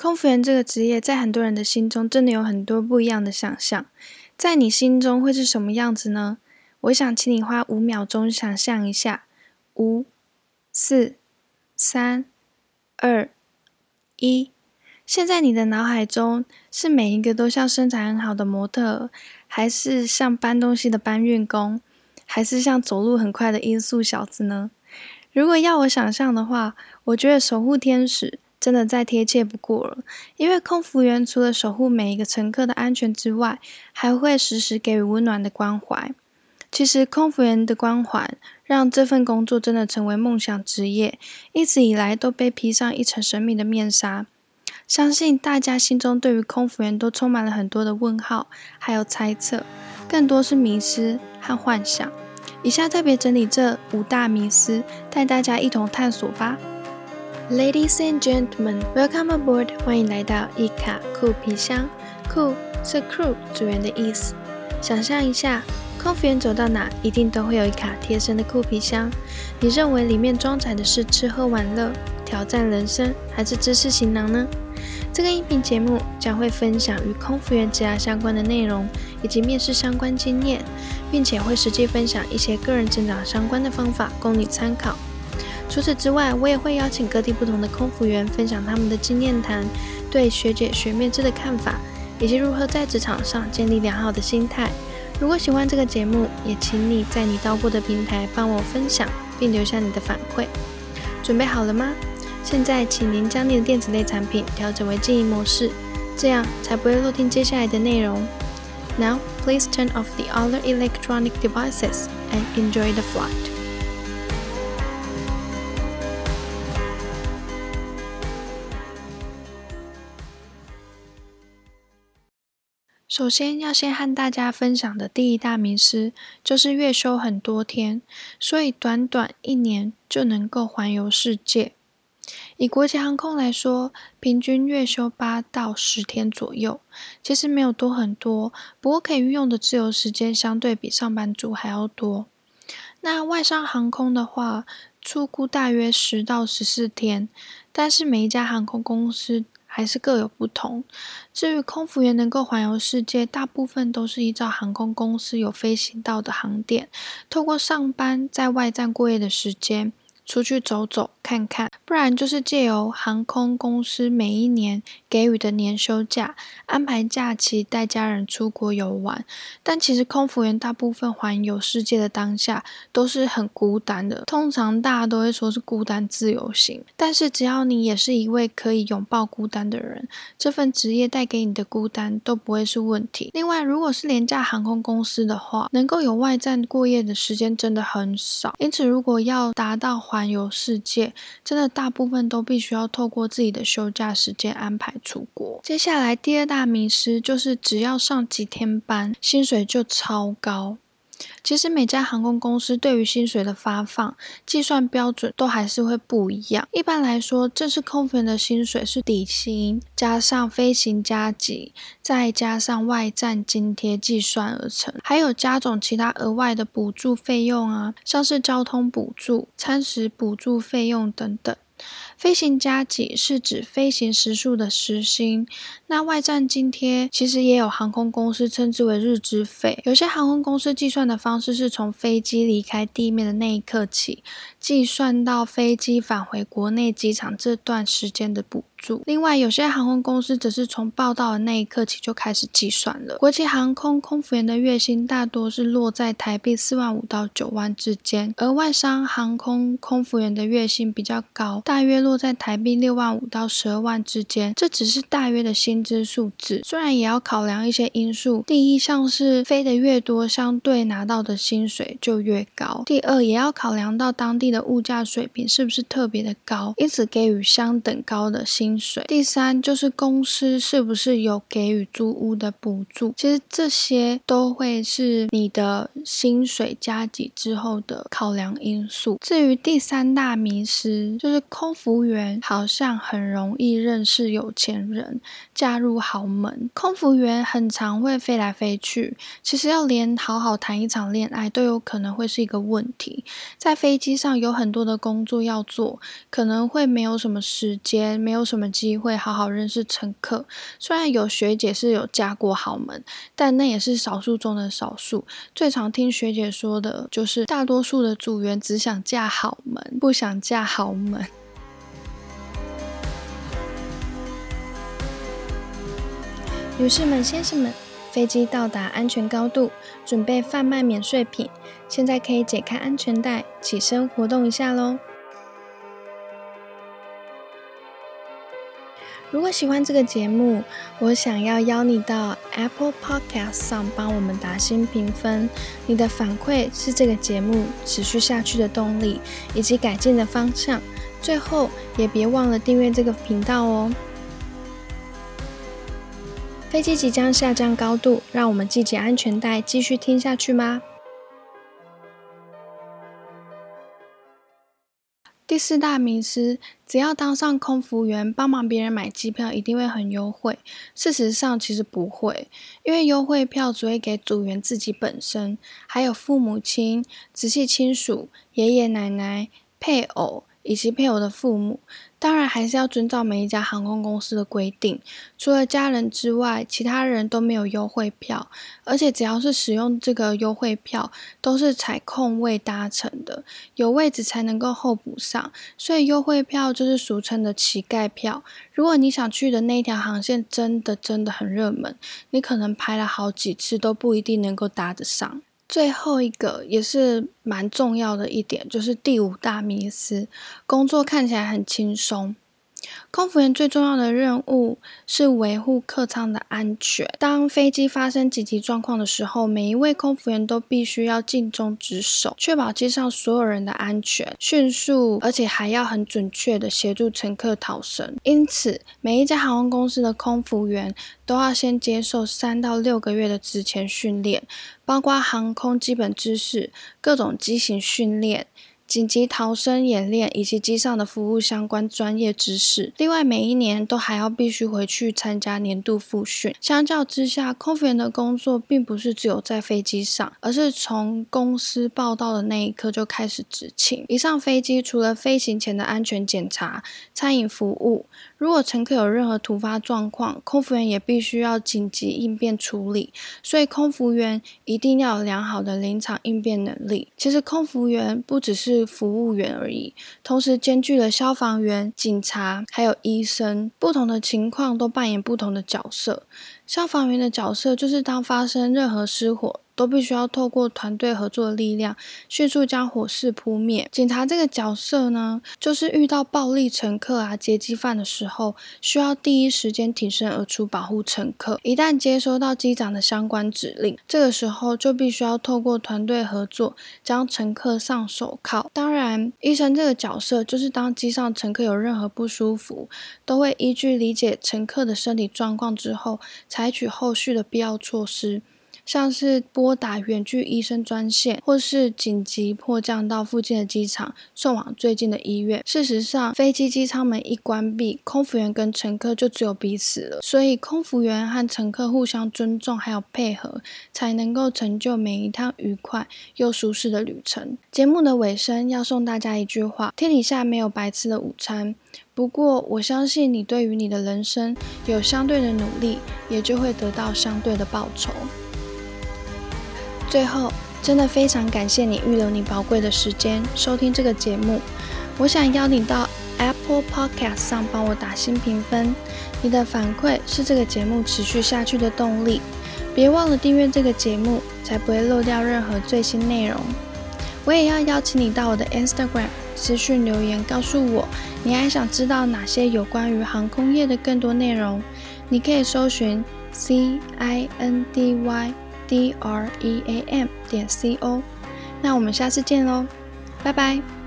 空服员这个职业在很多人的心中真的有很多不一样的想象，在你心中会是什么样子呢？我想请你花五秒钟想象一下，五、四、三、二、一。现在你的脑海中是每一个都像身材很好的模特，还是像搬东西的搬运工，还是像走路很快的音速小子呢？如果要我想象的话，我觉得守护天使真的再贴切不过了。因为空服员除了守护每一个乘客的安全之外，还会时时给予温暖的关怀。其实，空服员的光环让这份工作真的成为梦想职业，一直以来都被披上一层神秘的面纱。相信大家心中对于空服员都充满了很多的问号，还有猜测，更多是迷失和幻想。以下特别整理这五大迷思，带大家一同探索吧。Ladies and gentlemen, welcome aboard！欢迎来到一卡酷皮箱。酷是 crew 组员的意思。想象一下。空服员走到哪，一定都会有一卡贴身的酷皮箱。你认为里面装载的是吃喝玩乐、挑战人生，还是知识行囊呢？这个音频节目将会分享与空服员职涯相关的内容，以及面试相关经验，并且会实际分享一些个人成长相关的方法供你参考。除此之外，我也会邀请各地不同的空服员分享他们的经验谈，对学姐学面制的看法，以及如何在职场上建立良好的心态。如果喜欢这个节目，也请你在你到过的平台帮我分享，并留下你的反馈。准备好了吗？现在，请您将你的电子类产品调整为静音模式，这样才不会漏听接下来的内容。Now, please turn off the other electronic devices and enjoy the flight. 首先要先和大家分享的第一大名师，就是月休很多天，所以短短一年就能够环游世界。以国际航空来说，平均月休八到十天左右，其实没有多很多，不过可以运用的自由时间相对比上班族还要多。那外商航空的话，出估大约十到十四天，但是每一家航空公司。还是各有不同。至于空服员能够环游世界，大部分都是依照航空公司有飞行到的航点，透过上班在外站过夜的时间。出去走走看看，不然就是借由航空公司每一年给予的年休假，安排假期带家人出国游玩。但其实空服员大部分环游世界的当下都是很孤单的，通常大家都会说是孤单自由行。但是只要你也是一位可以拥抱孤单的人，这份职业带给你的孤单都不会是问题。另外，如果是廉价航空公司的话，能够有外站过夜的时间真的很少。因此，如果要达到环环游世界，真的大部分都必须要透过自己的休假时间安排出国。接下来第二大名师就是，只要上几天班，薪水就超高。其实每家航空公司对于薪水的发放计算标准都还是会不一样。一般来说，正式空服员的薪水是底薪加上飞行加急，再加上外站津贴计算而成，还有加种其他额外的补助费用啊，像是交通补助、餐食补助费用等等。飞行加给是指飞行时数的时薪，那外站津贴其实也有航空公司称之为日资费。有些航空公司计算的方式是从飞机离开地面的那一刻起，计算到飞机返回国内机场这段时间的补助。另外，有些航空公司则是从报到的那一刻起就开始计算了。国际航空空服员的月薪大多是落在台币四万五到九万之间，而外商航空空服员的月薪比较高，大约落。落在台币六万五到十二万之间，这只是大约的薪资数字，虽然也要考量一些因素。第一，像是飞得越多，相对拿到的薪水就越高；第二，也要考量到当地的物价水平是不是特别的高，因此给予相等高的薪薪水。第三，就是公司是不是有给予租屋的补助，其实这些都会是你的薪水加给之后的考量因素。至于第三大迷失，就是空服。员好像很容易认识有钱人，嫁入豪门。空服员很常会飞来飞去，其实要连好好谈一场恋爱都有可能会是一个问题。在飞机上有很多的工作要做，可能会没有什么时间，没有什么。们机会好好认识乘客。虽然有学姐是有嫁过豪门，但那也是少数中的少数。最常听学姐说的就是，大多数的组员只想嫁好门，不想嫁豪门。女士们、先生们，飞机到达安全高度，准备贩卖免税品。现在可以解开安全带，起身活动一下喽。如果喜欢这个节目，我想要邀你到 Apple Podcast 上帮我们打新评分。你的反馈是这个节目持续下去的动力以及改进的方向。最后，也别忘了订阅这个频道哦。飞机即将下降高度，让我们系紧安全带，继续听下去吗？四大迷思：只要当上空服员，帮忙别人买机票，一定会很优惠。事实上，其实不会，因为优惠票只会给组员自己本身，还有父母亲、直系亲属、爷爷奶奶、配偶。以及配偶的父母，当然还是要遵照每一家航空公司的规定。除了家人之外，其他人都没有优惠票。而且只要是使用这个优惠票，都是采空位搭乘的，有位置才能够候补上。所以优惠票就是俗称的乞丐票。如果你想去的那一条航线真的真的很热门，你可能排了好几次都不一定能够搭得上。最后一个也是蛮重要的一点，就是第五大迷思：工作看起来很轻松。空服员最重要的任务是维护客舱的安全。当飞机发生紧急状况的时候，每一位空服员都必须要尽忠职守，确保机上所有人的安全，迅速而且还要很准确的协助乘客逃生。因此，每一家航空公司的空服员都要先接受三到六个月的职前训练，包括航空基本知识、各种机型训练。紧急逃生演练以及机上的服务相关专业知识。另外，每一年都还要必须回去参加年度复训。相较之下，空服员的工作并不是只有在飞机上，而是从公司报到的那一刻就开始执勤。一上飞机，除了飞行前的安全检查、餐饮服务，如果乘客有任何突发状况，空服员也必须要紧急应变处理。所以，空服员一定要有良好的临场应变能力。其实，空服员不只是服务员而已，同时兼具了消防员、警察还有医生，不同的情况都扮演不同的角色。消防员的角色就是当发生任何失火。都必须要透过团队合作的力量，迅速将火势扑灭。警察这个角色呢，就是遇到暴力乘客啊、劫机犯的时候，需要第一时间挺身而出保护乘客。一旦接收到机长的相关指令，这个时候就必须要透过团队合作，将乘客上手铐。当然，医生这个角色就是当机上乘客有任何不舒服，都会依据理解乘客的身体状况之后才，采取后续的必要措施。像是拨打远距医生专线，或是紧急迫降到附近的机场，送往最近的医院。事实上，飞机机舱门一关闭，空服员跟乘客就只有彼此了。所以，空服员和乘客互相尊重，还有配合，才能够成就每一趟愉快又舒适的旅程。节目的尾声要送大家一句话：天底下没有白吃的午餐。不过，我相信你对于你的人生有相对的努力，也就会得到相对的报酬。最后，真的非常感谢你预留你宝贵的时间收听这个节目。我想邀你到 Apple Podcast 上帮我打新评分，你的反馈是这个节目持续下去的动力。别忘了订阅这个节目，才不会漏掉任何最新内容。我也要邀请你到我的 Instagram 私讯留言，告诉我你还想知道哪些有关于航空业的更多内容。你可以搜寻 C I N D Y。D r e a m 点 c o，那我们下次见喽，拜拜。